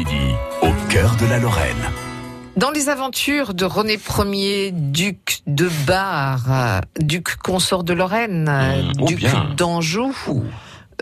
midi, au cœur de la Lorraine. Dans les aventures de René Ier, duc de Bar, euh, duc consort de Lorraine, Mmh, oh duc d'Anjou,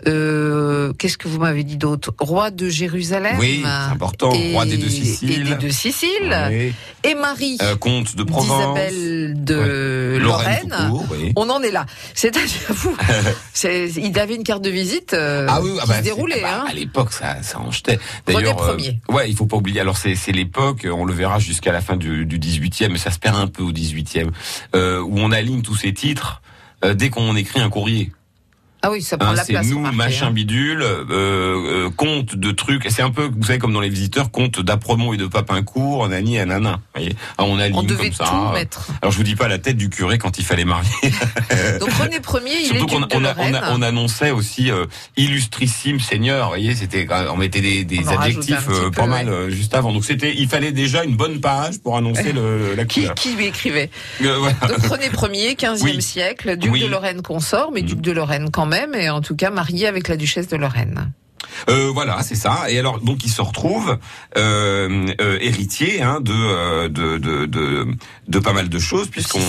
euh, qu'est-ce que vous m'avez dit d'autre? Roi de Jérusalem? Oui, c'est important. Et- Roi des deux Et Siciles. des deux Siciles. Oui. Et Marie Euh, comte de Provence. d'Isabelle de Lorraine. tout court, oui. On en est là. C'est-à-dire, vous, c'est- il avait une carte de visite euh, Ah oui, ah bah, se déroulait. c'est- bah, hein. À l'époque, ça, ça en jetait. D'ailleurs, euh, Ier. ouais, il faut pas oublier. Alors c'est c'est l'époque, on le verra jusqu'à la fin du, du 18e, mais ça se perd un peu au 18e, euh, où on aligne tous ces titres dès qu'on écrit un courrier. Ah oui, ça prend Hein, la c'est place. nous, remarquez, machin hein. bidule, euh, euh, compte de trucs. C'est un peu, vous savez, comme dans les visiteurs, compte d'Apremont et de Papincourt, nani et nana. Vous voyez Ah, on aligne On devait comme ça. tout mettre. Alors je vous dis pas la tête du curé quand il fallait marier. Donc René Ier, il Surtout est on, a- on, Lorraine. a- on annonçait aussi euh, illustrissime seigneur. Vous voyez, c'était on mettait des, adjectifs euh, peu, pas mal ouais. euh, juste avant. Donc c'était, il fallait déjà une bonne page pour annoncer le, la qui, couleur. qui lui écrivait Euh, voilà. Donc René Ier, 15e Oui. siècle, duc Oui. de Lorraine consort, mais Mm. duc de Lorraine quand même, et en tout cas marié avec la duchesse de Lorraine. Euh, voilà, c'est ça. Et alors, donc, il se retrouve euh, euh, héritier hein, de, euh, de, de de de pas mal de choses, puisqu'on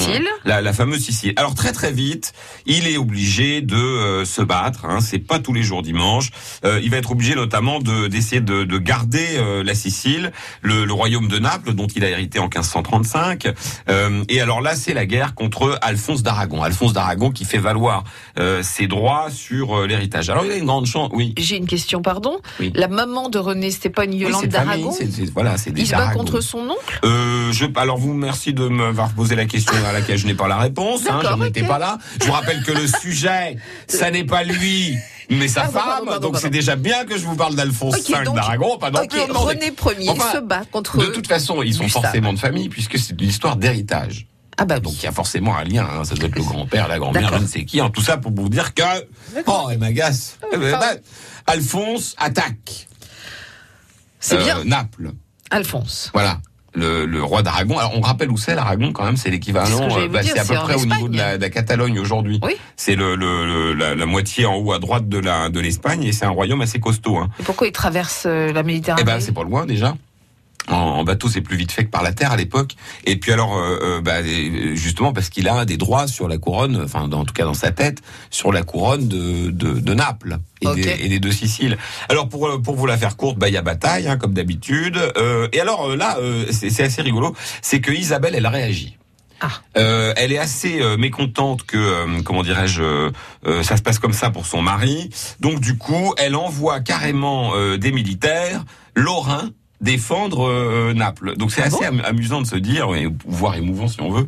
la, la fameuse Sicile. Alors très très vite, il est obligé de euh, se battre. Hein, c'est pas tous les jours dimanche. Euh, il va être obligé notamment de d'essayer de, de garder euh, la Sicile, le, le royaume de Naples, dont il a hérité en 1535. Euh, et alors là, c'est la guerre contre Alphonse d'Aragon. Alphonse d'Aragon qui fait valoir euh, ses droits sur l'héritage. Alors il a une grande chance. Oui. J'ai une question, pardon. Oui. La maman de René, c'était pas une Oui, Yolande famille, d'Aragon voilà, Il se bat contre son oncle? Euh, je, alors vous merci de m'avoir posé la question à laquelle je n'ai pas la réponse. Hein, J'en étais pas là. Je vous rappelle que le sujet, ça n'est pas lui, mais sa Ah, femme. pardon, pardon, donc c'est déjà bien que je vous parle d'Alphonse V d'Aragon. Pas non plus. René Ier Enfin, se bat contre de toute façon, ils sont forcément de famille puisque c'est une histoire d'héritage. Ah bah Donc il y a forcément un lien. hein. Ça doit être le grand-père, la grand-mère, je ne sais qui. En tout ça pour vous dire que oh, elle m'agace. Eh ben, bah, Alphonse attaque C'est euh, bien, Naples. Alphonse. Voilà. Le, le roi d'Aragon. Alors on rappelle où c'est l'Aragon quand même, c'est C'est ce l'équivalent. j'allais euh, bah, c'est à peu c'est près au niveau de la, Espagne. de la Catalogne aujourd'hui. Oui. C'est le, le, le- la, la moitié en haut à droite de la de l'Espagne et c'est un royaume assez costaud. Hein. Et pourquoi il traverse euh, la Eh Méditerranée ben c'est pas loin déjà. En, bateau, c'est plus vite fait que par la terre à l'époque. Et puis alors, euh, euh, bah, euh, justement parce qu'il a des droits sur la couronne, enfin dans- en tout cas dans sa tête, sur la couronne de, de, de Naples et, des, et des deux Siciles. Alors pour euh, pour vous la faire courte, bah il y a bataille hein, comme d'habitude. Euh, et alors là, euh, c'est assez rigolo, c'est que Isabelle, elle a réagi. Ah. Euh, elle est assez euh, mécontente que, euh, comment dirais-je, ça se passe comme ça pour son mari. Donc du coup, elle envoie carrément euh, des militaires lorrains défendre euh, Naples. Donc c'est Ah assez am- amusant de se dire, et voire émouvant si on veut,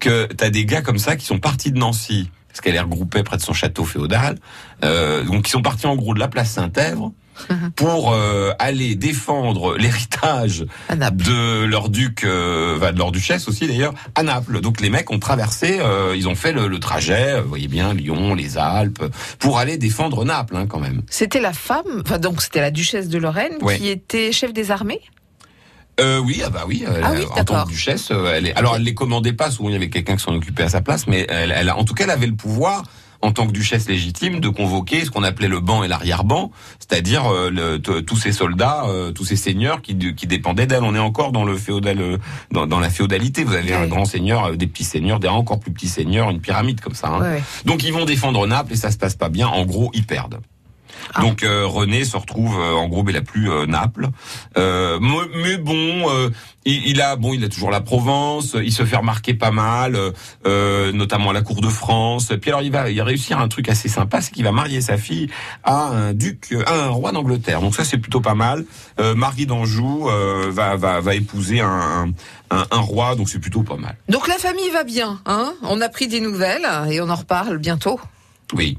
que t'as des gars comme ça qui sont partis de Nancy parce qu'elle est regroupée près de son château féodal. Euh, donc ils sont partis en gros de la place Saint-Èvre pour euh, aller défendre l'héritage de leur duc, euh, enfin, de leur duchesse aussi d'ailleurs, à Naples. Donc les mecs ont traversé, euh, ils ont fait le, le trajet, euh, vous voyez bien, Lyon, les Alpes, pour aller défendre Naples hein, quand même. C'était la femme, enfin donc c'était la duchesse de Lorraine Ouais. qui était chef des armées? Euh, oui, ah bah oui, elle, Ah oui, en tant que duchesse, elle est. Alors elle les commandait pas, souvent il y avait quelqu'un qui s'en occupait à sa place, mais elle, elle en tout cas, elle avait le pouvoir. En tant que duchesse légitime, de convoquer ce qu'on appelait le ban et l'arrière-ban, c'est-à-dire euh, tous ces soldats, euh, tous ces seigneurs qui, qui dépendaient d'elle. On est encore dans le féodal, euh, dans, dans la féodalité. Vous avez un grand seigneur, euh, des petits seigneurs, des encore plus petits seigneurs, une pyramide comme ça. hein. Donc ils vont défendre Naples et ça se passe pas bien. En gros, ils perdent. Ah. Donc euh, René se retrouve euh, en gros, mais la plus euh, Naples. Euh, mais, bon, euh, il, il a bon, il a toujours la Provence. Il se fait remarquer pas mal, euh, euh, notamment à la cour de France. Puis alors il va, il va réussir un truc assez sympa, c'est qu'il va marier sa fille à un duc, à un roi d'Angleterre. Donc ça c'est plutôt pas mal. Euh, Marie d'Anjou euh, va, va va épouser un, un, un roi, donc c'est plutôt pas mal. Donc la famille va bien, hein? On a pris des nouvelles et on en reparle bientôt. Oui.